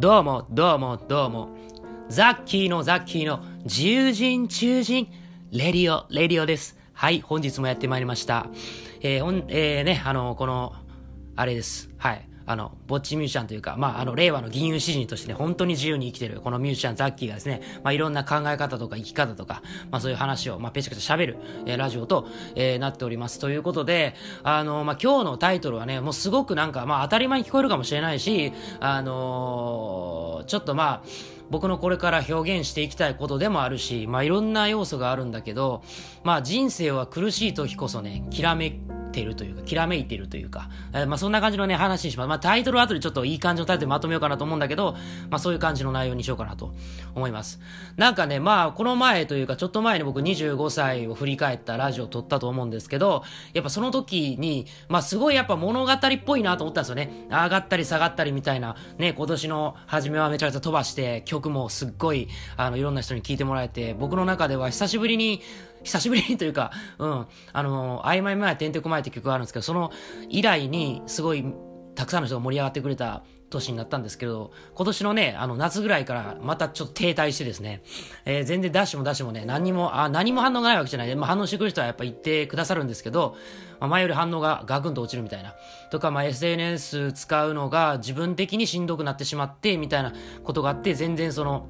どうも、どうも、どうも。ザッキーのザッキーの自由人中人、レディオ、レディオです。はい、本日もやってまいりました。えー、ほん、えー、ね、あの、この、あれです。はい。あの、ぼっちミュージシャンというか、まあ、あの、令和の銀融詩人としてね、本当に自由に生きてる、このミュージシャンザッキーがですね、まあ、いろんな考え方とか生き方とか、まあ、そういう話を、まあ、ペチャペチャ喋る、えー、ラジオと、えー、なっております。ということで、あの、まあ、今日のタイトルはね、もうすごくなんか、まあ、当たり前に聞こえるかもしれないし、あのー、ちょっとまあ、僕のこれから表現していきたいことでもあるし、まあいろんな要素があるんだけど、まあ人生は苦しい時こそね、きらめてるというか、きらめいてるというか、えー、まあそんな感じのね、話にします。まあタイトル後でちょっといい感じのタイトルまとめようかなと思うんだけど、まあそういう感じの内容にしようかなと思います。なんかね、まあこの前というか、ちょっと前に僕25歳を振り返ったラジオを撮ったと思うんですけど、やっぱその時に、まあすごいやっぱ物語っぽいなと思ったんですよね。上がったり下がったりみたいな、ね、今年の初めはめちゃくちゃ飛ばして、曲もすっごい、あの、いろんな人に聞いてもらえて、僕の中では久しぶりに、久しぶりにというか、うん、あの、曖昧前、てんてこ前って曲があるんですけど、その以来に、すごい、たくさんの人が盛り上がってくれた年になったんですけど、今年のね、あの、夏ぐらいからまたちょっと停滞してですね、えー、全然ダッシュもダッシュもね、何も、あ、何も反応がないわけじゃない。まあ、反応してくる人はやっぱ言ってくださるんですけど、まあ、前より反応がガクンと落ちるみたいな。とか、まあ、SNS 使うのが自分的にしんどくなってしまって、みたいなことがあって、全然その、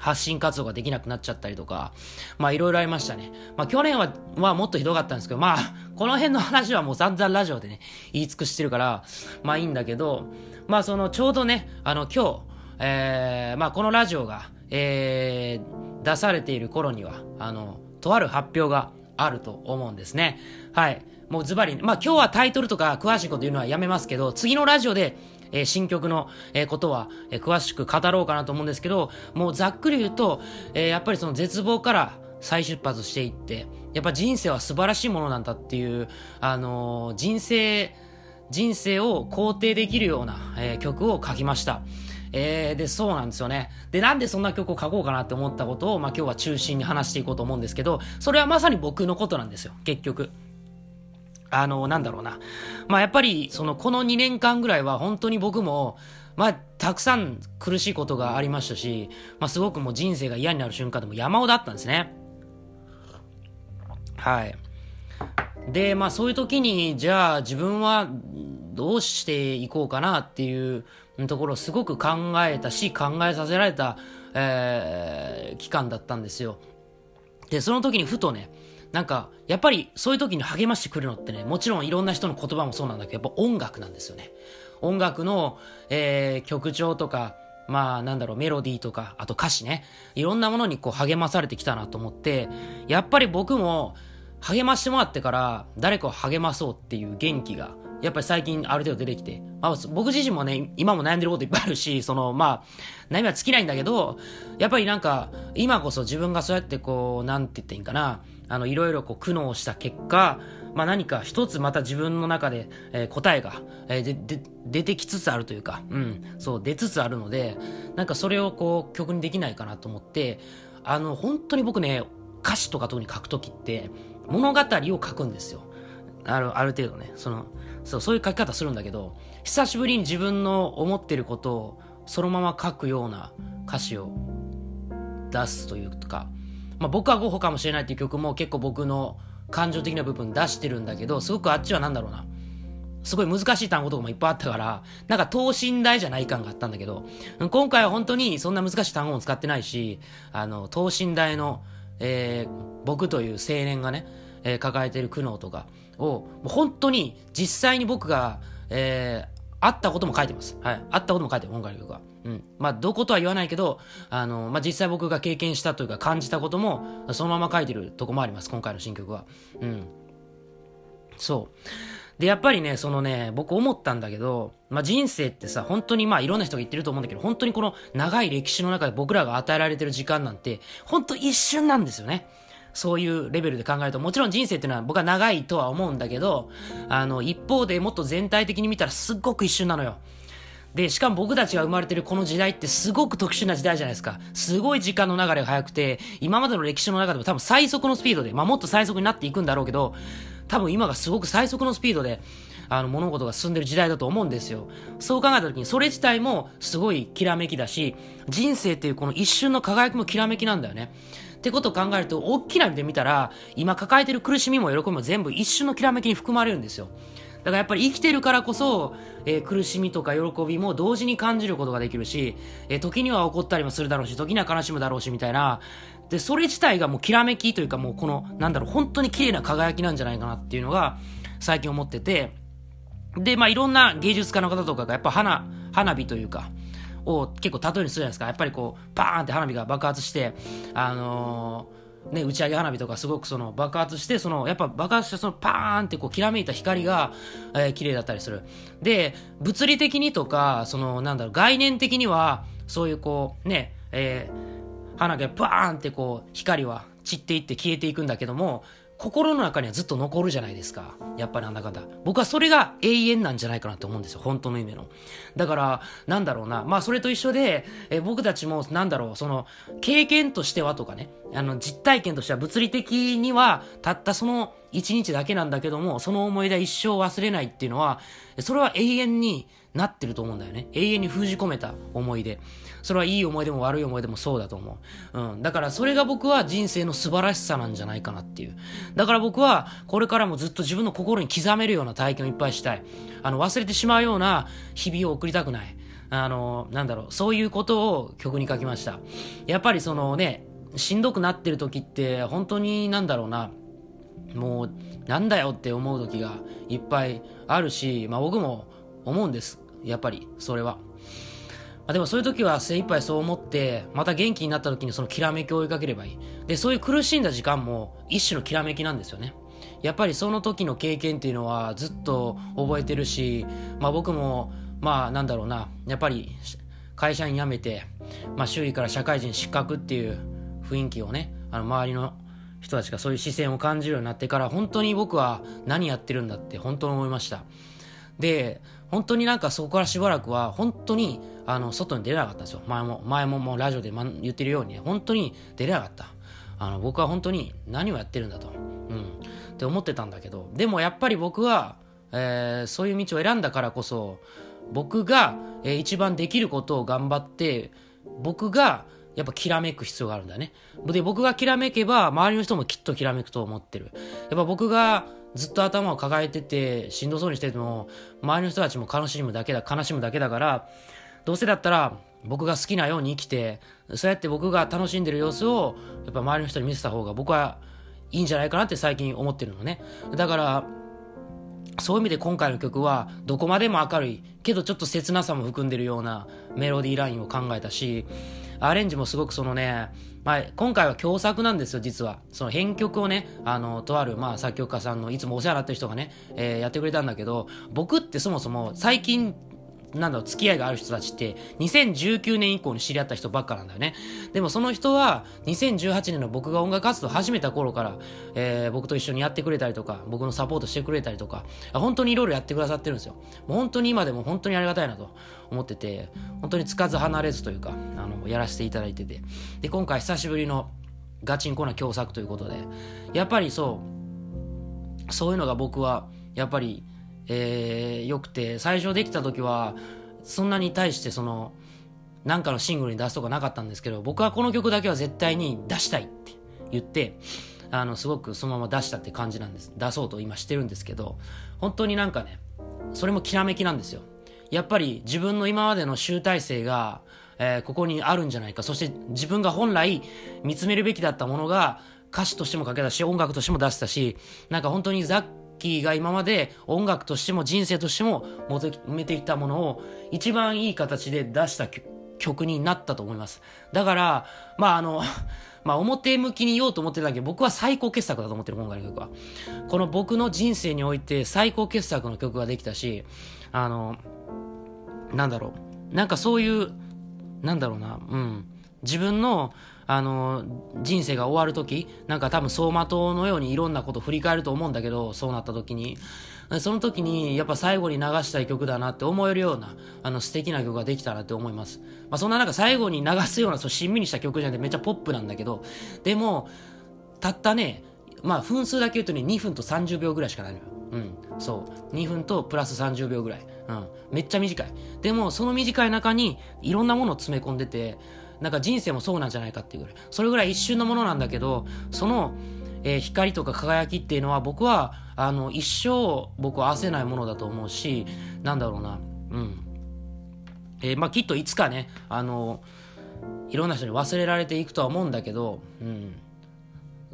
発信活動ができなくなっちゃったりとか、まあいろいろありましたね。まあ去年は、まあもっとひどかったんですけど、まあ この辺の話はもう散々ラジオでね、言い尽くしてるから、まあいいんだけど、まあそのちょうどね、あの今日、えー、まあこのラジオが、えー、出されている頃には、あの、とある発表があると思うんですね。はい。もうズバリ、まあ今日はタイトルとか詳しいこと言うのはやめますけど、次のラジオで、えー、新曲の、えー、ことは、えー、詳しく語ろうかなと思うんですけど、もうざっくり言うと、えー、やっぱりその絶望から再出発していって、やっぱ人生は素晴らしいものなんだっていう、あのー、人生、人生を肯定できるような、えー、曲を書きました。えー、で、そうなんですよね。で、なんでそんな曲を書こうかなって思ったことを、まあ今日は中心に話していこうと思うんですけど、それはまさに僕のことなんですよ、結局。あの、なんだろうな。まあやっぱり、その、この2年間ぐらいは本当に僕も、まあ、たくさん苦しいことがありましたし、まあすごくもう人生が嫌になる瞬間でも山ほどあったんですね。はい。で、まあそういう時に、じゃあ自分はどうしていこうかなっていうところをすごく考えたし、考えさせられた、えー、期間だったんですよ。で、その時にふとね、なんか、やっぱりそういう時に励ましてくるのってね、もちろんいろんな人の言葉もそうなんだけど、やっぱ音楽なんですよね。音楽の、えー、曲調とか、まあなんだろう、メロディーとか、あと歌詞ね、いろんなものにこう励まされてきたなと思って、やっぱり僕も励ましてもらってから誰かを励まそうっていう元気が、やっぱり最近ある程度出てきて、まあ、僕自身もね、今も悩んでることいっぱいあるし、その、まあ、悩みは尽きないんだけど、やっぱりなんか、今こそ自分がそうやってこう、なんて言っていいんかな、あの、いろいろこう苦悩した結果、まあ何か一つまた自分の中で、えー、答えが、えー、で、で、出てきつつあるというか、うん、そう、出つつあるので、なんかそれをこう曲にできないかなと思って、あの、本当に僕ね、歌詞とか特に書くときって、物語を書くんですよ。ある、ある程度ね、その、そう、そういう書き方するんだけど、久しぶりに自分の思ってることをそのまま書くような歌詞を出すというか、まあ、僕はゴッホかもしれないっていう曲も結構僕の感情的な部分出してるんだけど、すごくあっちはなんだろうな。すごい難しい単語とかもいっぱいあったから、なんか等身大じゃない感があったんだけど、今回は本当にそんな難しい単語も使ってないし、あの、等身大の、えー、僕という青年がね、えー、抱えてる苦悩とかを、もう本当に実際に僕が、えー、あったことも書いてます。はい。あったことも書いてる、今回の曲は。うん。まあ、どことは言わないけど、あの、まあ、実際僕が経験したというか感じたことも、そのまま書いてるとこもあります、今回の新曲は。うん。そう。で、やっぱりね、そのね、僕思ったんだけど、まあ、人生ってさ、本当にまあいろんな人が言ってると思うんだけど、本当にこの長い歴史の中で僕らが与えられてる時間なんて、本当一瞬なんですよね。そういうレベルで考えると、もちろん人生っていうのは僕は長いとは思うんだけど、あの、一方でもっと全体的に見たらすっごく一瞬なのよ。で、しかも僕たちが生まれてるこの時代ってすごく特殊な時代じゃないですか。すごい時間の流れが速くて、今までの歴史の中でも多分最速のスピードで、まあもっと最速になっていくんだろうけど、多分今がすごく最速のスピードで、あの、物事が進んでる時代だと思うんですよ。そう考えた時に、それ自体もすごいきらめきだし、人生っていうこの一瞬の輝きもきらめきなんだよね。ってことを考えると、大きな意味で見たら、今抱えてる苦しみも喜びも全部一瞬のきらめきに含まれるんですよ。だからやっぱり生きてるからこそ、えー、苦しみとか喜びも同時に感じることができるし、えー、時には怒ったりもするだろうし、時には悲しむだろうし、みたいな。で、それ自体がもうきらめきというかもうこの、なんだろう、本当に綺麗な輝きなんじゃないかなっていうのが、最近思ってて、で、まあいろんな芸術家の方とかがやっぱ花、花火というか、を結構例えにするじゃないですか。やっぱりこう、バーンって花火が爆発して、あのー、ね、打ち上げ花火とかすごくその爆発して、その、やっぱ爆発してそのパーンってこう、きらめいた光が、えー、綺麗だったりする。で、物理的にとか、その、なんだろう、概念的には、そういうこう、ね、えー、花火がパーンってこう、光は散っていって消えていくんだけども、心の中にはずっと残るじゃないですか。やっぱりなんだかんだ。僕はそれが永遠なんじゃないかなって思うんですよ。本当の意味の。だから、なんだろうな。まあ、それと一緒で、え僕たちも、なんだろう、その、経験としてはとかね、あの、実体験としては物理的には、たったその一日だけなんだけども、その思い出一生忘れないっていうのは、それは永遠になってると思うんだよね。永遠に封じ込めた思い出。それはいい思い出も悪い思い出もそうだと思う。うん。だからそれが僕は人生の素晴らしさなんじゃないかなっていう。だから僕はこれからもずっと自分の心に刻めるような体験をいっぱいしたい。あの、忘れてしまうような日々を送りたくない。あの、なんだろう、そういうことを曲に書きました。やっぱりそのね、しんどくなってる時って本当になんだろうな、もうなんだよって思う時がいっぱいあるし、まあ僕も思うんです。やっぱり、それは。あ、でもそういう時は精一杯そう思って、また元気になった時にそのきらめきを追いかければいい。で、そういう苦しんだ時間も一種のきらめきなんですよね。やっぱりその時の経験っていうのはずっと覚えてるし、まあ僕も、まあなんだろうな、やっぱり会社員辞めて、まあ周囲から社会人失格っていう雰囲気をね、あの周りの人たちがそういう視線を感じるようになってから本当に僕は何やってるんだって本当に思いました。で、本当になんかそこからしばらくは本当にあの外に出れなかったんですよ。前も、前ももうラジオで言ってるように、本当に出れなかった。あの僕は本当に何をやってるんだと。うん。って思ってたんだけど、でもやっぱり僕は、えー、そういう道を選んだからこそ、僕が、えー、一番できることを頑張って、僕がやっぱきらめく必要があるんだね。で、僕がきらめけば、周りの人もきっときらめくと思ってる。やっぱ僕がずっと頭を抱えてて、しんどそうにしてても、周りの人たちも悲しむだけだ、悲しむだけだから、どうせだったら、僕が好きなように生きて、そうやって僕が楽しんでる様子を、やっぱ周りの人に見せた方が僕はいいんじゃないかなって最近思ってるのね。だから、そういう意味で今回の曲はどこまでも明るいけどちょっと切なさも含んでるようなメロディーラインを考えたしアレンジもすごくそのね、まあ、今回は共作なんですよ、実は。その編曲をね、あの、とある、まあ、作曲家さんのいつもお世話になってる人がね、えー、やってくれたんだけど、僕ってそもそも最近なんだろう、付き合いがある人たちって、2019年以降に知り合った人ばっかなんだよね。でもその人は、2018年の僕が音楽活動始めた頃から、えー、僕と一緒にやってくれたりとか、僕のサポートしてくれたりとか、本当にいろいろやってくださってるんですよ。もう本当に今でも本当にありがたいなと思ってて、本当につかず離れずというか、あの、やらせていただいてて。で、今回久しぶりのガチンコな共作ということで、やっぱりそう、そういうのが僕は、やっぱり、えー、よくて、最初できた時は、そんなに対してその、なんかのシングルに出すとかなかったんですけど、僕はこの曲だけは絶対に出したいって言って、あの、すごくそのまま出したって感じなんです。出そうと今してるんですけど、本当になんかね、それもきらめきなんですよ。やっぱり自分の今までの集大成が、えー、ここにあるんじゃないか。そして自分が本来見つめるべきだったものが歌詞としても書けたし、音楽としても出したし、なんか本当にざっキーが今まで音楽としても人生としても求めていたものを一番いい形で出した曲になったと思います。だから、まああの、まあ表向きに言おうと思ってたけど、僕は最高傑作だと思ってる、今回の曲は。この僕の人生において最高傑作の曲ができたし、あの、なんだろう。なんかそういう、なんだろうな、うん。自分の、あの、人生が終わる時、なんか多分走馬灯のようにいろんなこと振り返ると思うんだけど、そうなった時に。その時に、やっぱ最後に流したい曲だなって思えるような、あの素敵な曲ができたなって思います。まあそんななんか最後に流すような、そう、しんみりした曲じゃなくてめっちゃポップなんだけど、でも、たったね、まあ分数だけ言うとね、2分と30秒ぐらいしかないのよ。うん、そう。2分とプラス30秒ぐらい。うん。めっちゃ短い。でも、その短い中に、いろんなものを詰め込んでて、なんか人生もそうなんじゃないかっていうぐらい。それぐらい一瞬のものなんだけど、その、えー、光とか輝きっていうのは僕は、あの、一生僕は合わせないものだと思うし、なんだろうな、うん。えー、まあきっといつかね、あの、いろんな人に忘れられていくとは思うんだけど、うん。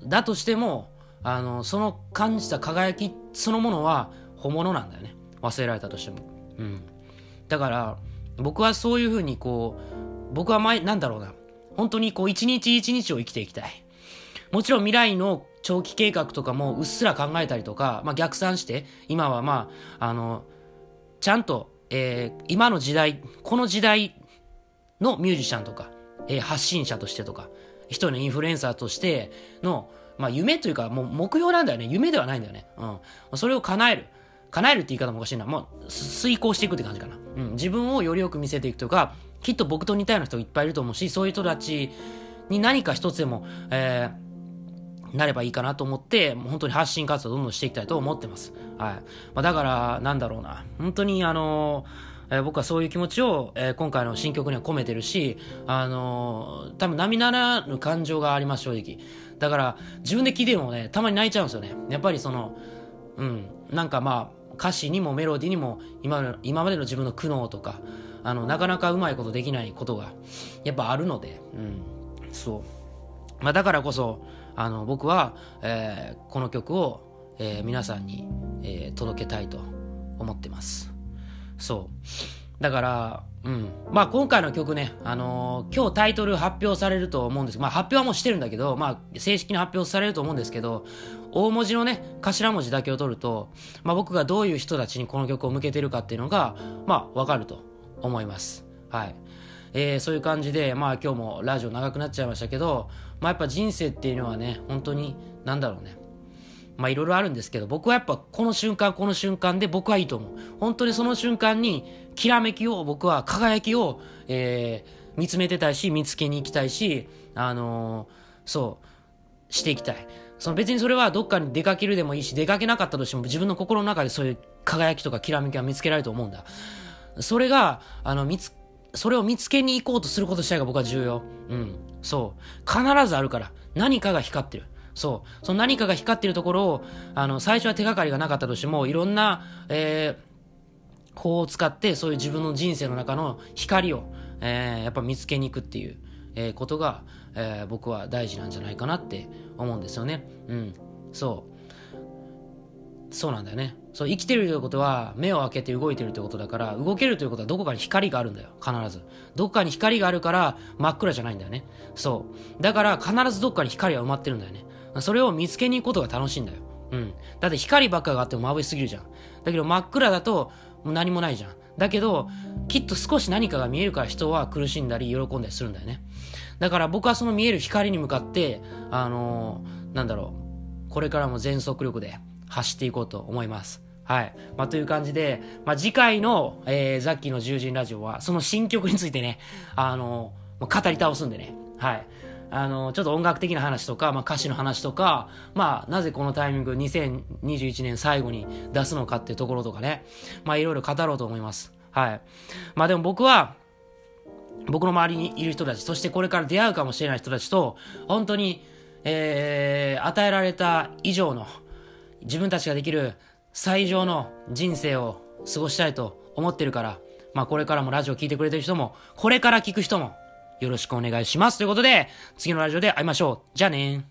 だとしても、あの、その感じた輝きそのものは本物なんだよね。忘れられたとしても。うん。だから、僕はそういうふうにこう、僕は前、なんだろうな。本当にこう、一日一日を生きていきたい。もちろん未来の長期計画とかもうっすら考えたりとか、まあ、逆算して、今はまあ、あの、ちゃんと、えー、今の時代、この時代のミュージシャンとか、えー、発信者としてとか、一人のインフルエンサーとしての、まあ夢というかもう目標なんだよね。夢ではないんだよね。うん。それを叶える。叶えるって言い方もおかしいな。もう遂行していくって感じかな。うん。自分をよりよく見せていくとか、きっと僕と似たような人いっぱいいると思うし、そういう人たちに何か一つでも、えー、なればいいかなと思って、もう本当に発信活動をどんどんしていきたいと思ってます。はい。まあ、だから、なんだろうな。本当にあのえ、僕はそういう気持ちを、えー、今回の新曲には込めてるし、あのー、多分並ならぬ感情があります、正直。だから、自分で聴いてもね、たまに泣いちゃうんですよね。やっぱりその、うん、なんかまあ、歌詞にもメロディーにも今今までの自分の苦悩とか、あの、なかなかうまいことできないことが、やっぱあるので、うん、そう。まあ、だからこそ、あの、僕は、えー、この曲を、えー、皆さんに、えー、届けたいと思ってます。そう。だから、うん。まあ今回の曲ね、あのー、今日タイトル発表されると思うんですまあ発表はもうしてるんだけど、まあ正式に発表されると思うんですけど、大文字のね、頭文字だけを取ると、まあ僕がどういう人たちにこの曲を向けてるかっていうのが、まあわかると思います。はい。えー、そういう感じで、まあ今日もラジオ長くなっちゃいましたけど、まあやっぱ人生っていうのはね、本当に、なんだろうね。まあいろいろあるんですけど、僕はやっぱこの瞬間この瞬間で僕はいいと思う。本当にその瞬間に、きらめきを僕は輝きを、えー、見つめてたいし、見つけに行きたいし、あのー、そう、していきたい。その別にそれはどっかに出かけるでもいいし、出かけなかったとしても自分の心の中でそういう輝きとかきらめきは見つけられると思うんだ。それが、あの、見つ、それを見つけに行こうとすること自体が僕は重要。うん。そう。必ずあるから。何かが光ってる。そう。その何かが光ってるところを、あの、最初は手がかりがなかったとしても、いろんな、えー、法を使って、そういう自分の人生の中の光を、えー、やっぱ見つけに行くっていう、えー、ことが、えー、僕は大事なんじゃないかなって思うんですよね。うん。そう。そうなんだよね。そう、生きてるということは、目を開けて動いてるということだから、動けるということはどこかに光があるんだよ。必ず。どっかに光があるから、真っ暗じゃないんだよね。そう。だから、必ずどっかに光は埋まってるんだよね。それを見つけに行くことが楽しいんだよ。うん。だって光ばっかがあっても眩しすぎるじゃん。だけど真っ暗だともう何もないじゃん。だけど、きっと少し何かが見えるから人は苦しんだり喜んだりするんだよね。だから僕はその見える光に向かって、あのー、なんだろう、これからも全速力で走っていこうと思います。はい。まあ、という感じで、まあ、次回の、えー、ザッキーの獣人ラジオは、その新曲についてね、あの、語り倒すんでね。はい。あの、ちょっと音楽的な話とか、まあ、歌詞の話とか、まあ、なぜこのタイミング2021年最後に出すのかっていうところとかね、まあ、いろいろ語ろうと思います。はい。まあ、でも僕は、僕の周りにいる人たち、そしてこれから出会うかもしれない人たちと、本当に、えー、与えられた以上の、自分たちができる最上の人生を過ごしたいと思ってるから、まあこれからもラジオ聴いてくれてる人も、これから聞く人も、よろしくお願いします。ということで、次のラジオで会いましょう。じゃあね